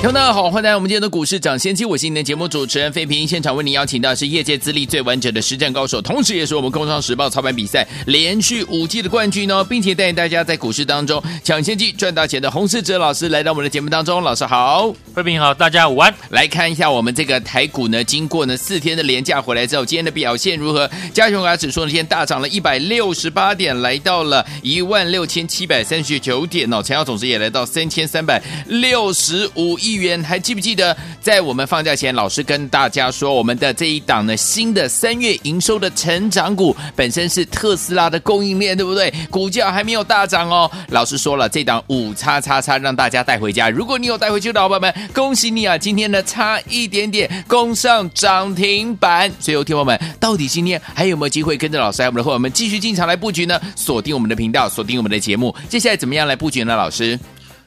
听众大家好，欢迎来到我们今天的股市抢先机，我是您的节目主持人费平。现场为您邀请到是业界资历最完整的实战高手，同时也是我们工商时报操盘比赛连续五季的冠军哦，并且带领大家在股市当中抢先机赚大钱的洪世哲老师来到我们的节目当中。老师好，费平好，大家午安。来看一下我们这个台股呢，经过呢四天的连假回来之后，今天的表现如何？加权指数呢，今天大涨了一百六十八点，来到了一万六千七百三十九点哦，成交总值也来到三千三百六十五亿元。还记不记得，在我们放假前，老师跟大家说，我们的这一档呢，新的三月营收的成长股，本身是特斯拉的供应链，对不对？股价还没有大涨哦。老师说了，这档五叉叉叉让大家带回家。如果你有带回去的伙伴们，恭喜你啊！今天呢，差一点点攻上涨停板。所以，有听友们，到底今天还有没有机会跟着老师还有我们的伙伴们继续进场来布局呢？锁定我们的频道，锁定我们的节目。接下来怎么样来布局呢？老师，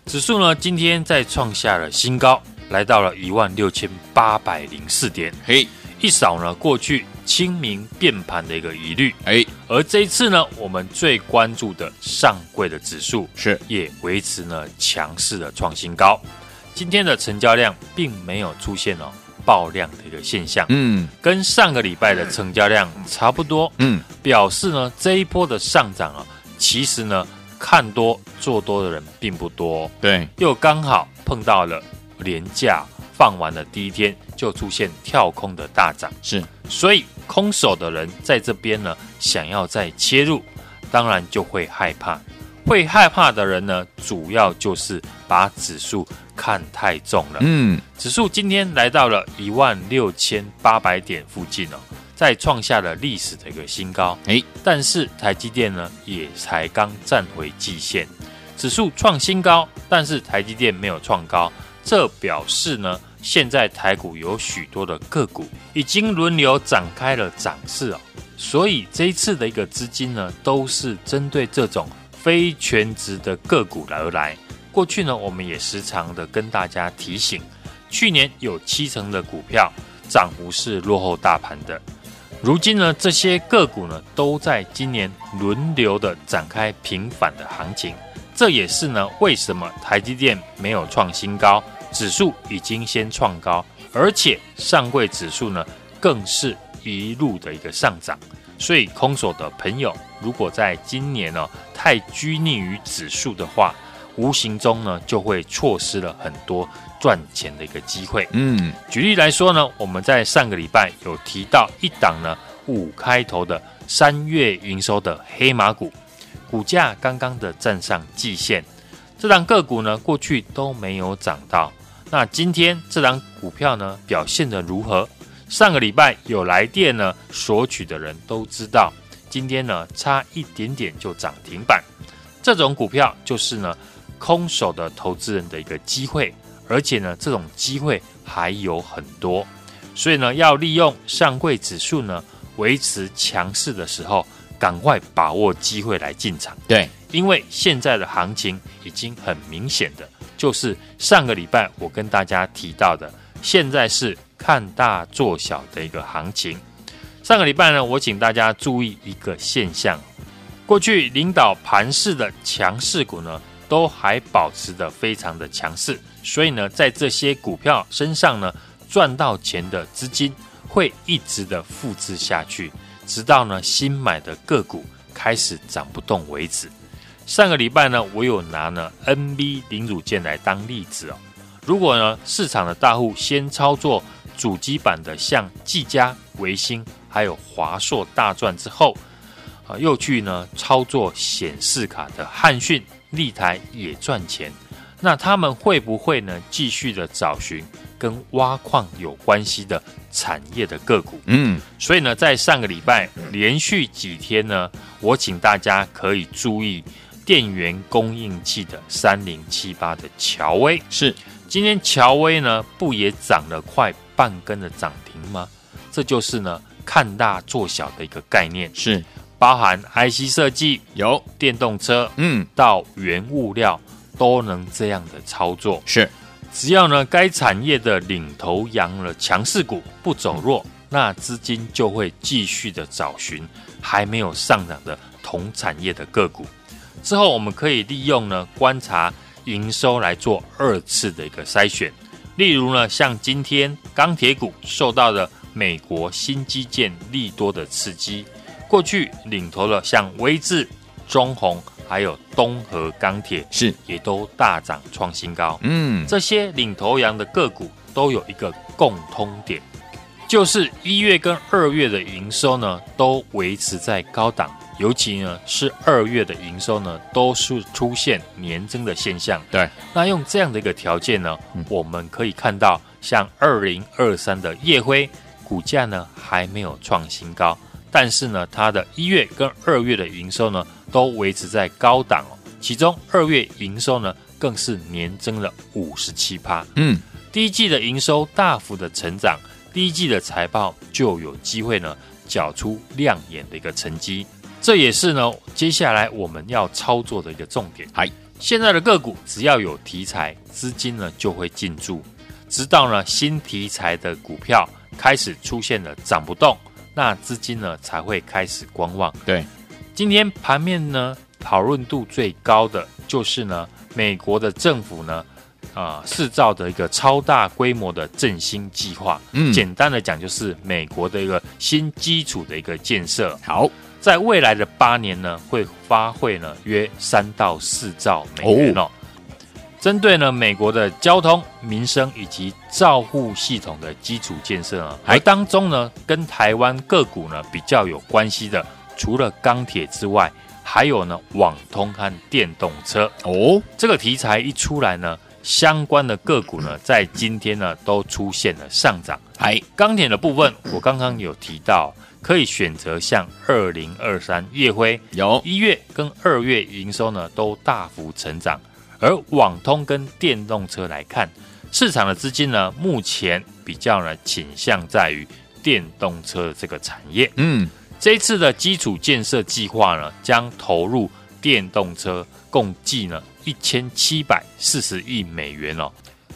指数呢，今天再创下了新高。来到了一万六千八百零四点，嘿，一扫呢过去清明变盘的一个疑虑，哎，而这一次呢，我们最关注的上柜的指数是。也维持呢强势的创新高，今天的成交量并没有出现哦爆量的一个现象，嗯，跟上个礼拜的成交量差不多，嗯，表示呢这一波的上涨啊，其实呢看多做多的人并不多，对，又刚好碰到了。廉价放完的第一天就出现跳空的大涨，是，所以空手的人在这边呢，想要再切入，当然就会害怕。会害怕的人呢，主要就是把指数看太重了。嗯，指数今天来到了一万六千八百点附近哦，再创下了历史的一个新高。哎，但是台积电呢，也才刚站回季线，指数创新高，但是台积电没有创高。这表示呢，现在台股有许多的个股已经轮流展开了涨势哦，所以这一次的一个资金呢，都是针对这种非全值的个股而来。过去呢，我们也时常的跟大家提醒，去年有七成的股票涨幅是落后大盘的，如今呢，这些个股呢，都在今年轮流的展开平反的行情。这也是呢，为什么台积电没有创新高，指数已经先创高，而且上柜指数呢，更是一路的一个上涨。所以空手的朋友，如果在今年呢太拘泥于指数的话，无形中呢就会错失了很多赚钱的一个机会。嗯，举例来说呢，我们在上个礼拜有提到一档呢五开头的三月营收的黑马股。股价刚刚的站上季线，这档个股呢过去都没有涨到。那今天这档股票呢表现的如何？上个礼拜有来电呢索取的人都知道，今天呢差一点点就涨停板。这种股票就是呢空手的投资人的一个机会，而且呢这种机会还有很多，所以呢要利用上柜指数呢维持强势的时候。赶快把握机会来进场，对，因为现在的行情已经很明显的，就是上个礼拜我跟大家提到的，现在是看大做小的一个行情。上个礼拜呢，我请大家注意一个现象，过去领导盘势的强势股呢，都还保持的非常的强势，所以呢，在这些股票身上呢，赚到钱的资金会一直的复制下去。直到呢新买的个股开始涨不动为止。上个礼拜呢，我有拿呢 NB 零组件来当例子哦。如果呢市场的大户先操作主机板的像技嘉、微星，还有华硕、大赚之后，啊又去呢操作显示卡的汉讯、立台也赚钱，那他们会不会呢继续的找寻？跟挖矿有关系的产业的个股，嗯，所以呢，在上个礼拜连续几天呢，我请大家可以注意电源供应器的三零七八的乔威，是。今天乔威呢不也涨了快半根的涨停吗？这就是呢看大做小的一个概念，是。包含 IC 设计、有。电动车，嗯，到原物料都能这样的操作。是，只要呢该产业的领头羊了强势股不走弱，那资金就会继续的找寻还没有上涨的同产业的个股。之后我们可以利用呢观察营收来做二次的一个筛选。例如呢，像今天钢铁股受到了美国新基建利多的刺激，过去领头了像威智、中鸿还有东和钢铁是也都大涨创新高。嗯，这些领头羊的个股都有一个共通点，就是一月跟二月的营收呢都维持在高档。尤其呢是二月的营收呢，都是出现年增的现象。对，那用这样的一个条件呢，嗯、我们可以看到，像二零二三的夜辉股价呢还没有创新高，但是呢它的一月跟二月的营收呢都维持在高档哦。其中二月营收呢更是年增了五十七趴。嗯，第一季的营收大幅的成长，第一季的财报就有机会呢缴出亮眼的一个成绩。这也是呢，接下来我们要操作的一个重点。嗨，现在的个股只要有题材，资金呢就会进驻，直到呢新题材的股票开始出现了涨不动，那资金呢才会开始观望。对，今天盘面呢讨论度最高的就是呢美国的政府呢啊制造的一个超大规模的振兴计划。嗯，简单的讲就是美国的一个新基础的一个建设。好。在未来的八年呢，会花费呢约三到四兆美元哦。针对呢美国的交通、民生以及照护系统的基础建设呢，而当中呢跟台湾个股呢比较有关系的，除了钢铁之外，还有呢网通和电动车哦。这个题材一出来呢，相关的个股呢在今天呢都出现了上涨。哎，钢铁的部分我刚刚有提到。可以选择像二零二三月辉，有一月跟二月营收呢都大幅成长，而网通跟电动车来看，市场的资金呢目前比较呢倾向在于电动车的这个产业。嗯，这一次的基础建设计划呢将投入电动车共计呢一千七百四十亿美元哦，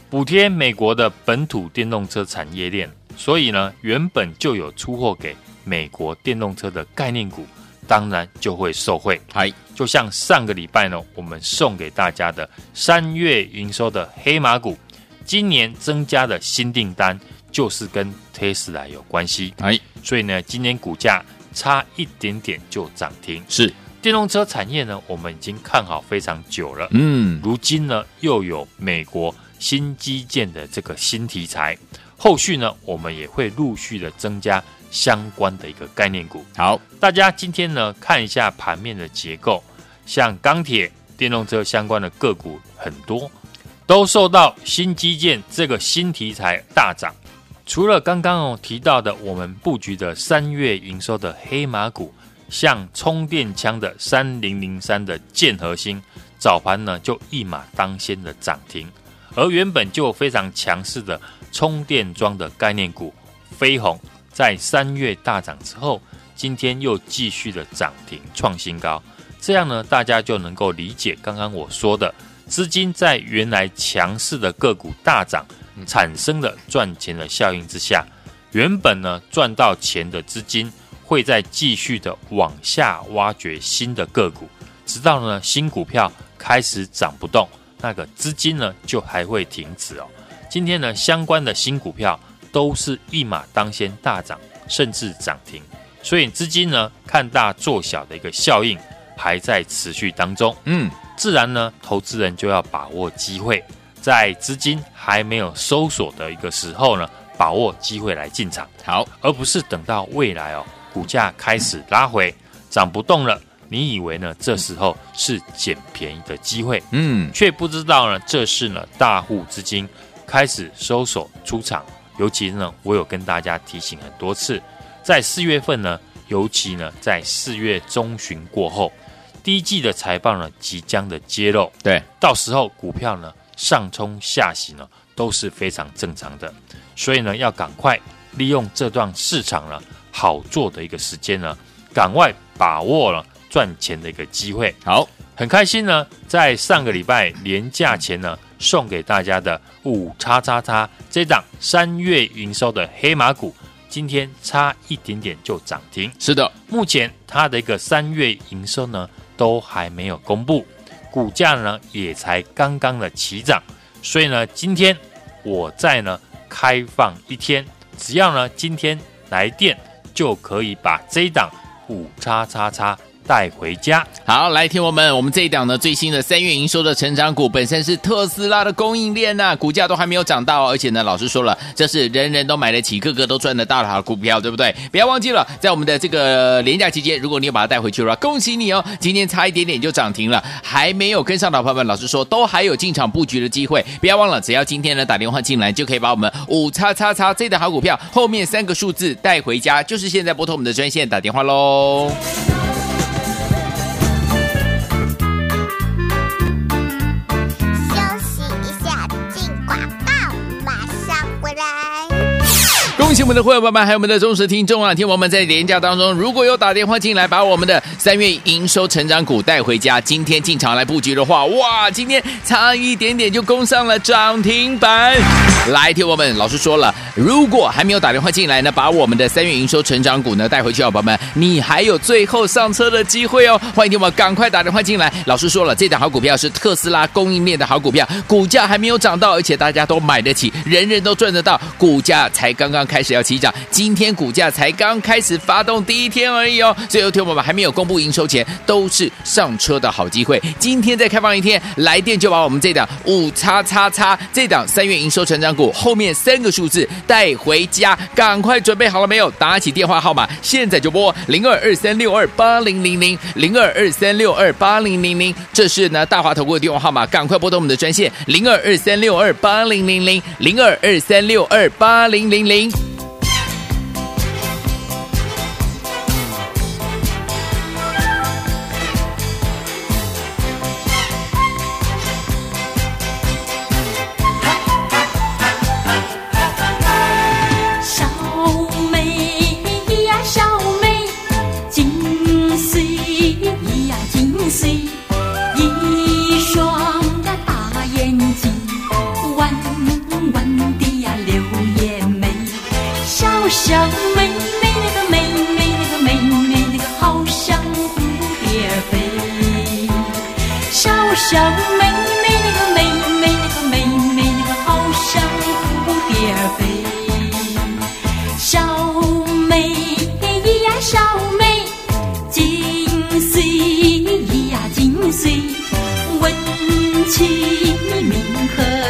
补贴美国的本土电动车产业链，所以呢原本就有出货给。美国电动车的概念股，当然就会受惠。嗨，就像上个礼拜呢，我们送给大家的三月营收的黑马股，今年增加的新订单就是跟特斯拉有关系。哎，所以呢，今年股价差一点点就涨停。是电动车产业呢，我们已经看好非常久了。嗯，如今呢，又有美国新基建的这个新题材，后续呢，我们也会陆续的增加。相关的一个概念股，好，大家今天呢看一下盘面的结构，像钢铁、电动车相关的个股很多，都受到新基建这个新题材大涨。除了刚刚哦提到的我们布局的三月营收的黑马股，像充电枪的三零零三的建核心，早盘呢就一马当先的涨停，而原本就非常强势的充电桩的概念股飞鸿。在三月大涨之后，今天又继续的涨停创新高，这样呢，大家就能够理解刚刚我说的，资金在原来强势的个股大涨产生的赚钱的效应之下，原本呢赚到钱的资金会再继续的往下挖掘新的个股，直到呢新股票开始涨不动，那个资金呢就还会停止哦。今天呢相关的新股票。都是一马当先大涨，甚至涨停，所以资金呢看大做小的一个效应还在持续当中。嗯，自然呢，投资人就要把握机会，在资金还没有搜索的一个时候呢，把握机会来进场。好，而不是等到未来哦，股价开始拉回，涨不动了，你以为呢这时候是捡便宜的机会？嗯，却不知道呢，这是呢大户资金开始搜索出场。尤其呢，我有跟大家提醒很多次，在四月份呢，尤其呢，在四月中旬过后，第一季的财报呢即将的揭露，对，到时候股票呢上冲下洗呢都是非常正常的，所以呢要赶快利用这段市场呢好做的一个时间呢，赶快把握了赚钱的一个机会。好，很开心呢，在上个礼拜年假前呢，送给大家的五叉叉叉这档三月营收的黑马股，今天差一点点就涨停。是的，目前它的一个三月营收呢都还没有公布，股价呢也才刚刚的起涨，所以呢，今天我在呢开放一天，只要呢今天来电就可以把这一档五叉叉叉。带回家。好，来听我们，我们这一档呢最新的三月营收的成长股，本身是特斯拉的供应链呐、股价都还没有涨到，而且呢，老师说了，这是人人都买得起，个个都赚得到的好股票，对不对？不要忘记了，在我们的这个连假期间，如果你有把它带回去的话，恭喜你哦，今天差一点点就涨停了，还没有跟上的朋友们，老师说都还有进场布局的机会，不要忘了，只要今天呢打电话进来，就可以把我们五叉叉叉这档好股票后面三个数字带回家，就是现在拨通我们的专线打电话喽。恭喜我们的会员朋友们，还有我们的忠实听众啊！听我们在廉价当中，如果有打电话进来，把我们的三月营收成长股带回家，今天进场来布局的话，哇，今天差一点点就攻上了涨停板。来，听我们老师说了，如果还没有打电话进来呢，把我们的三月营收成长股呢带回去，好朋友们，你还有最后上车的机会哦！欢迎听我们赶快打电话进来。老师说了，这档好股票是特斯拉供应链的好股票，股价还没有涨到，而且大家都买得起，人人都赚得到，股价才刚刚开。开始要起涨，今天股价才刚开始发动第一天而已哦，所以有听我们还没有公布营收前，都是上车的好机会。今天再开放一天，来电就把我们这档五叉叉叉这档三月营收成长股后面三个数字带回家，赶快准备好了没有？打起电话号码，现在就拨零二二三六二八零零零零二二三六二八零零零，这是呢大华投顾的电话号码，赶快拨通我们的专线零二二三六二八零零零零二二三六二八零零零。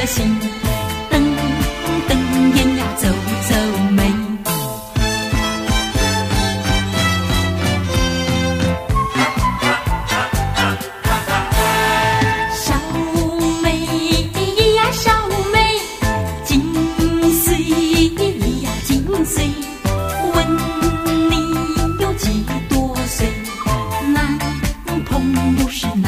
心，等等，眼呀，皱皱眉。小妹呀，小妹，紧随呀，紧随问你有几多岁？男朋。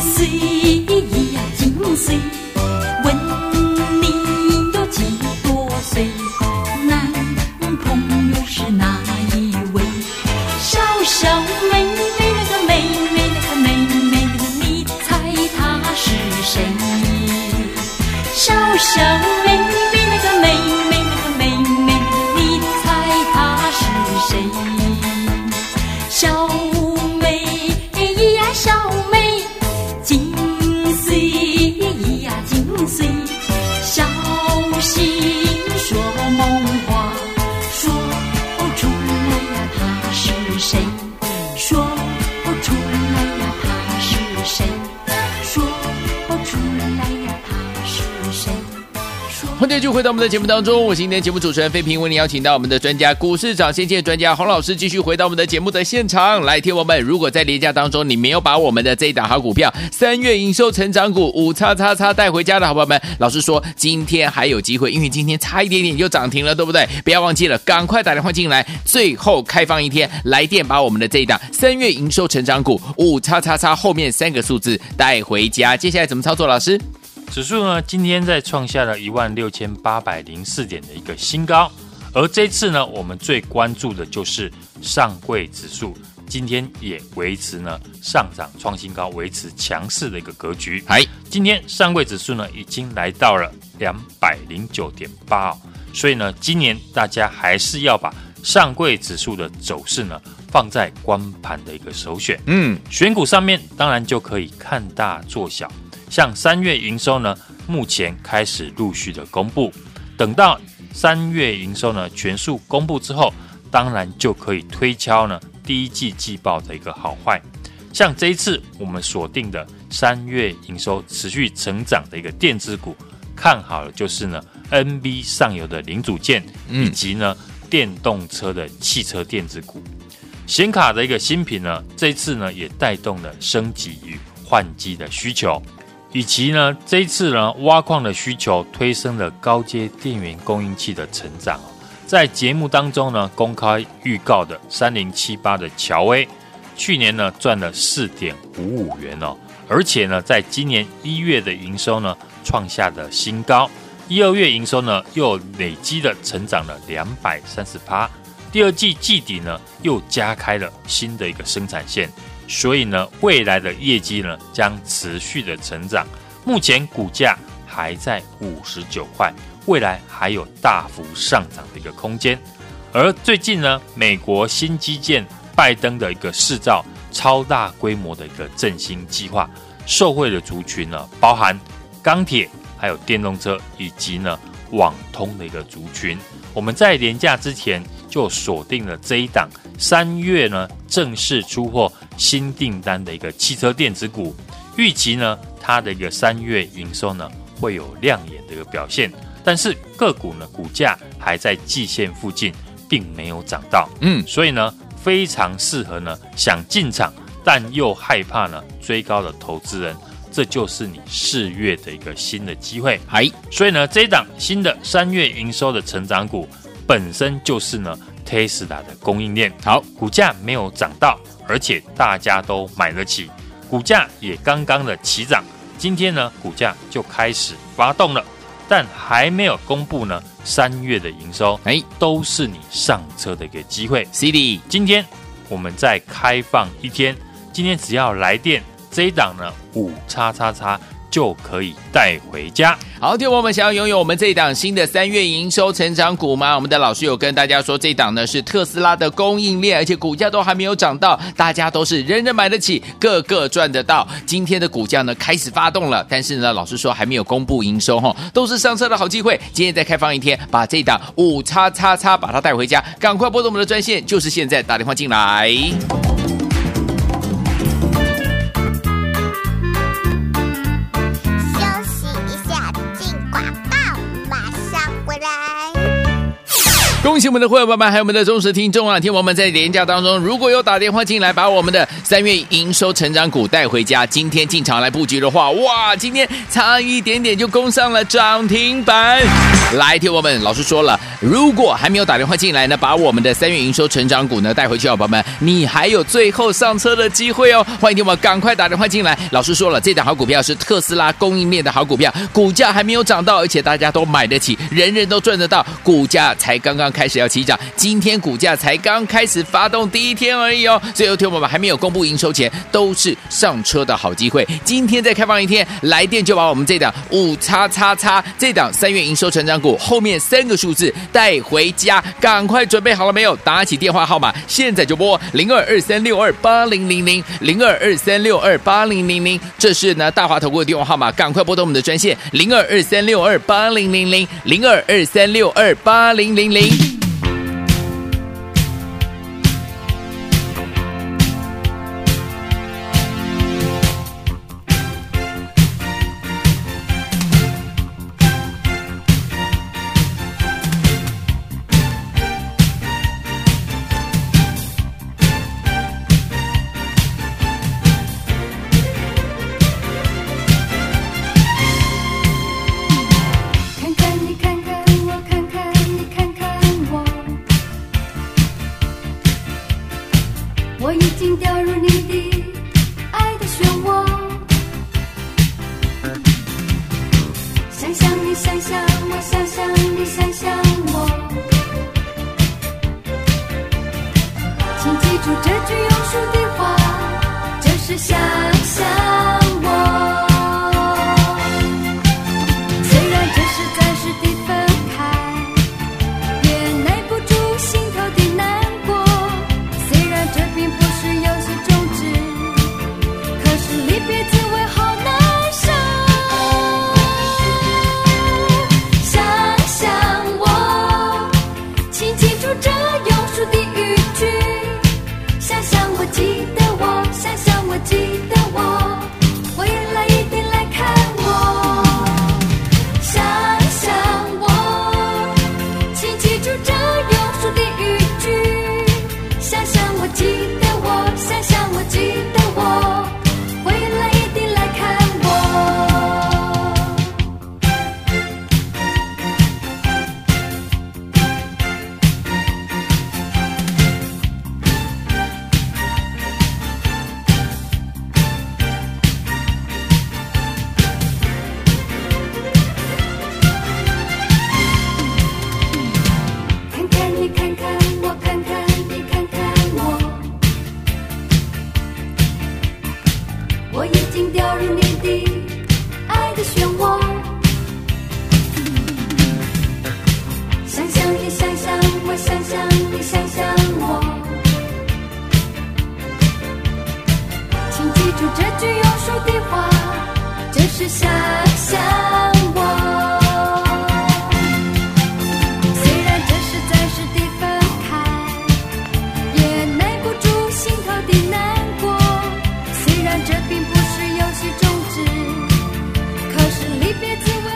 是节目当中，我是今天节目主持人费平，为您邀请到我们的专家股市长先见专家洪老师，继续回到我们的节目的现场来听我们。如果在连假当中你没有把我们的这一档好股票三月营收成长股五叉叉叉带回家的好朋友们，老师说今天还有机会，因为今天差一点点就涨停了，对不对？不要忘记了，赶快打电话进来，最后开放一天来电把我们的这一档三月营收成长股五叉叉叉后面三个数字带回家。接下来怎么操作？老师？指数呢，今天在创下了一万六千八百零四点的一个新高，而这次呢，我们最关注的就是上柜指数，今天也维持呢上涨创新高，维持强势的一个格局。哎，今天上柜指数呢已经来到了两百零九点八哦，所以呢，今年大家还是要把上柜指数的走势呢放在光盘的一个首选。嗯，选股上面当然就可以看大做小。像三月营收呢，目前开始陆续的公布，等到三月营收呢全数公布之后，当然就可以推敲呢第一季季报的一个好坏。像这一次我们锁定的三月营收持续成长的一个电子股，看好了就是呢 NB 上游的零组件，以及呢电动车的汽车电子股。显卡的一个新品呢，这一次呢也带动了升级与换机的需求。以及呢，这一次呢，挖矿的需求推升了高阶电源供应器的成长。在节目当中呢，公开预告的三零七八的乔威，去年呢赚了四点五五元哦，而且呢，在今年一月的营收呢创下了新高，一二月营收呢又累积的成长了两百三十八，第二季季底呢又加开了新的一个生产线。所以呢，未来的业绩呢将持续的成长。目前股价还在五十九块，未来还有大幅上涨的一个空间。而最近呢，美国新基建拜登的一个制造超大规模的一个振兴计划，受惠的族群呢，包含钢铁、还有电动车以及呢网通的一个族群。我们在连假之前就锁定了这一档，三月呢正式出货。新订单的一个汽车电子股，预期呢，它的一个三月营收呢会有亮眼的一个表现，但是个股呢股价还在季线附近，并没有涨到，嗯，所以呢非常适合呢想进场但又害怕呢追高的投资人，这就是你四月的一个新的机会，嗨，所以呢这一档新的三月营收的成长股本身就是呢 Tesla 的供应链，好，股价没有涨到。而且大家都买得起，股价也刚刚的起涨，今天呢股价就开始发动了，但还没有公布呢三月的营收，哎，都是你上车的一个机会。CD，今天我们再开放一天，今天只要来电这一档呢五叉叉叉。就可以带回家。好，听我们想要拥有我们这一档新的三月营收成长股吗？我们的老师有跟大家说，这档呢是特斯拉的供应链，而且股价都还没有涨到，大家都是人人买得起，个个赚得到。今天的股价呢开始发动了，但是呢，老师说还没有公布营收哈，都是上车的好机会。今天再开放一天，把这档五叉叉叉把它带回家，赶快拨动我们的专线，就是现在打电话进来。恭喜我们的会员朋友们，还有我们的忠实听众啊！听我们在廉价当中，如果有打电话进来，把我们的三月营收成长股带回家，今天进场来布局的话，哇，今天差一点点就攻上了涨停板。来，听我们老师说了，如果还没有打电话进来呢，把我们的三月营收成长股呢带回去，好朋友们，你还有最后上车的机会哦！欢迎听我们赶快打电话进来。老师说了，这档好股票是特斯拉供应链的好股票，股价还没有涨到，而且大家都买得起，人人都赚得到，股价才刚刚。开始要起涨，今天股价才刚开始发动第一天而已哦。所以，有听我们还没有公布营收前，都是上车的好机会。今天再开放一天，来电就把我们这档五叉叉叉这档三月营收成长股后面三个数字带回家，赶快准备好了没有？打起电话号码，现在就拨零二二三六二八零零零零二二三六二八零零零，这是呢大华投顾的电话号码，赶快拨通我们的专线零二二三六二八零零零零二二三六二八零零零。你，想想我，想想你，想。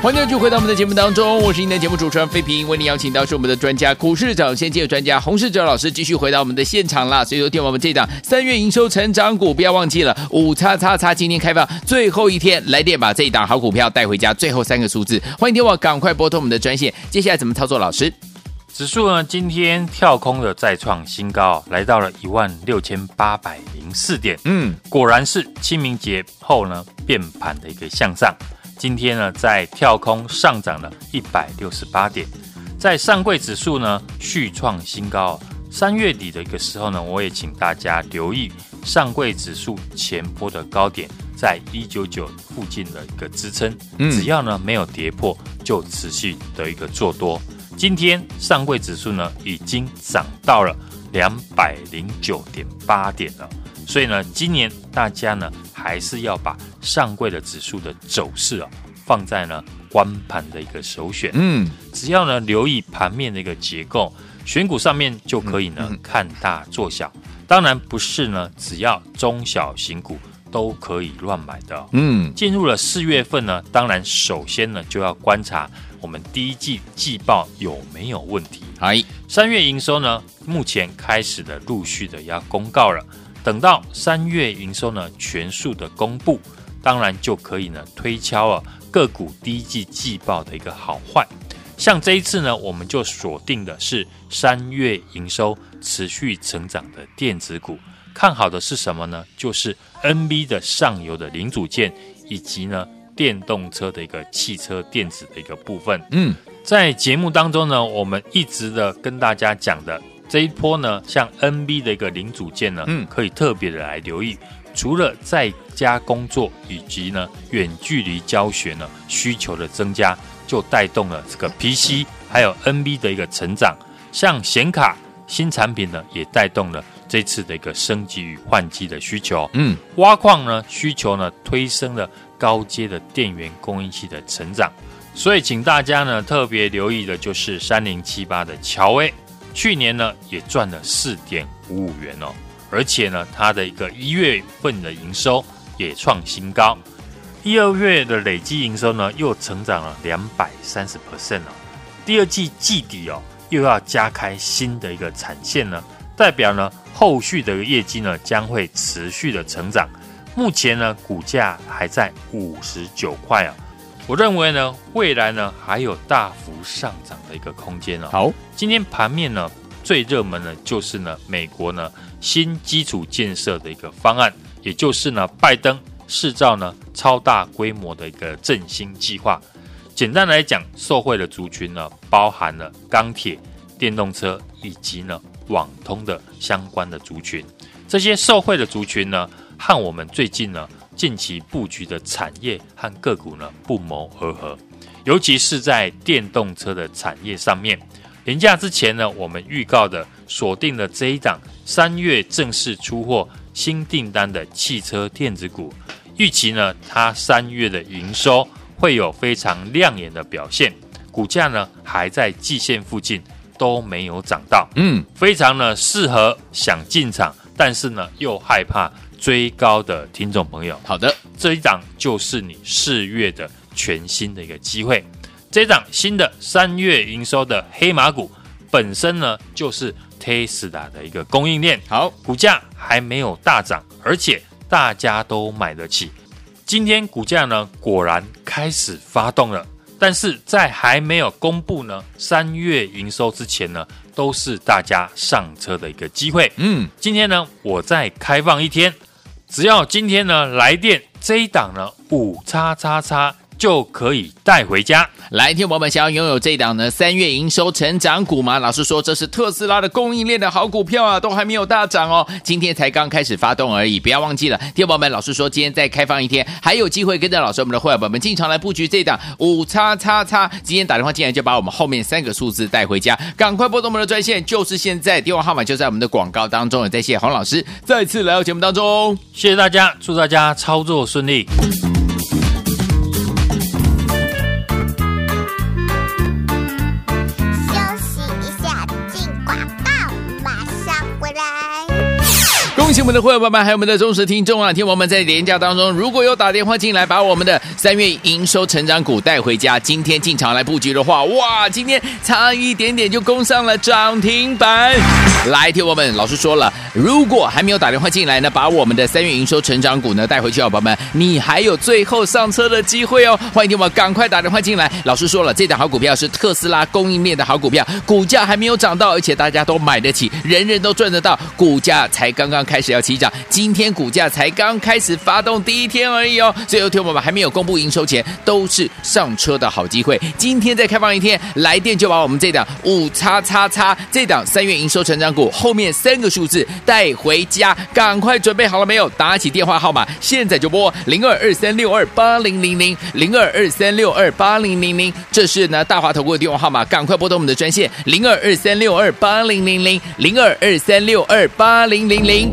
欢迎继续回到我们的节目当中，我是您的节目主持人费平，为您邀请到是我们的专家股市长先机的专家洪世哲老师，继续回到我们的现场啦。所以，昨天我们这档三月营收成长股，不要忘记了五叉叉叉，今天开放最后一天，来电把这一档好股票带回家，最后三个数字，欢迎电话赶快拨通我们的专线。接下来怎么操作？老师，指数呢今天跳空的再创新高，来到了一万六千八百零四点。嗯，果然是清明节后呢变盘的一个向上。今天呢在跳空上涨了一百六十八点，在上柜指数呢续创新高。三月底的一个时候呢，我也请大家留意上柜指数前波的高点在一九九附近的一个支撑。嗯只要呢没有跌破，就持续的一个做多。今天上柜指数呢已经涨到了两百零九点八点了。所以呢，今年大家呢还是要把上柜的指数的走势啊放在呢观盘的一个首选。嗯，只要呢留意盘面的一个结构，选股上面就可以呢、嗯嗯看大做小。当然不是呢，只要中小型股都可以乱买的哦、嗯，进入了四月份呢，当然首先呢就要观察我们第一季季报有没有问题。嗨，三月营收呢，目前开始的陆续的要公告了。等到三月营收呢全数的公布，当然就可以呢推敲啊个股第一季季报的一个好坏。像这一次呢，我们就锁定的是三月营收持续成长的电子股。看好的是什么呢？就是 NB 的上游的零组件，以及呢电动车的一个汽车电子的一个部分。嗯，在节目当中呢，我们一直的跟大家讲的这一波呢，像 NB 的一个零组件呢，嗯，可以特别的来留意。除了在家工作以及呢远距离教学呢需求的增加，就带动了这个 PC 还有 NB 的一个成长。像显卡新产品呢，也带动了这次的一个升级与换机的需求。嗯，挖矿呢需求呢推升了高阶的电源供应器的成长。所以，请大家呢特别留意的就是三零七八的乔威，去年呢也赚了四点五五元哦。而且呢，它的一个一月份的营收也创新高，一二月的累计营收呢又成长了两百三十 percent 了。第二季季底哦，又要加开新的一个产线呢，代表呢后续的业绩呢将会持续的成长。目前呢股价还在五十九块啊，我认为呢未来呢还有大幅上涨的一个空间哦。好，今天盘面呢。最热门的就是呢，美国呢新基础建设的一个方案，也就是呢拜登制造呢超大规模的一个振兴计划。简单来讲，受惠的族群呢包含了钢铁、电动车以及呢网通的相关的族群。这些受惠的族群呢，和我们最近呢近期布局的产业和个股呢不谋而合，尤其是在电动车的产业上面。年假之前呢，我们预告的锁定了这一档三月正式出货新订单的汽车电子股，预期呢，它三月的营收会有非常亮眼的表现，股价呢还在季线附近都没有涨到，嗯，非常呢适合想进场，但是呢又害怕追高的听众朋友。好的，这一档就是你四月的全新的一个机会。这一档新的三月营收的黑马股，本身呢就是 Tesla 的一个供应链，好，股价还没有大涨，而且大家都买得起。今天股价呢果然开始发动了，但是在还没有公布呢三月营收之前呢，都是大家上车的一个机会。嗯，今天呢我再开放一天，只要今天呢来电这一档呢五叉叉叉。就可以带回家。来，听友们想要拥有这档呢三月营收成长股吗？老师说这是特斯拉的供应链的好股票啊，都还没有大涨哦，今天才刚开始发动而已。不要忘记了，听友们，老师说今天再开放一天，还有机会跟着老师我们的会员朋友们进场来布局这档五叉叉叉。今天打电话进来就把我们后面三个数字带回家，赶快拨通我们的专线，就是现在，电话号码就在我们的广告当中。也再谢谢洪老师再次来到节目当中，谢谢大家，祝大家操作顺利。我们的会员朋友们，还有我们的忠实听众啊！听我们在廉价当中，如果有打电话进来，把我们的三月营收成长股带回家，今天进场来布局的话，哇，今天差一点点就攻上了涨停板。来，听我们，老师说了，如果还没有打电话进来呢，把我们的三月营收成长股呢带回去，好朋友们，你还有最后上车的机会哦！欢迎听我们赶快打电话进来。老师说了，这档好股票是特斯拉供应链的好股票，股价还没有涨到，而且大家都买得起，人人都赚得到，股价才刚刚开始。要起涨，今天股价才刚开始发动第一天而已哦，所以有听我们还没有公布营收前，都是上车的好机会。今天再开放一天，来电就把我们这档五叉叉叉这档三月营收成长股后面三个数字带回家，赶快准备好了没有？打起电话号码，现在就拨零二二三六二八零零零零二二三六二八零零零，这是呢大华投顾的电话号码，赶快拨通我们的专线零二二三六二八零零零零二二三六二八零零零。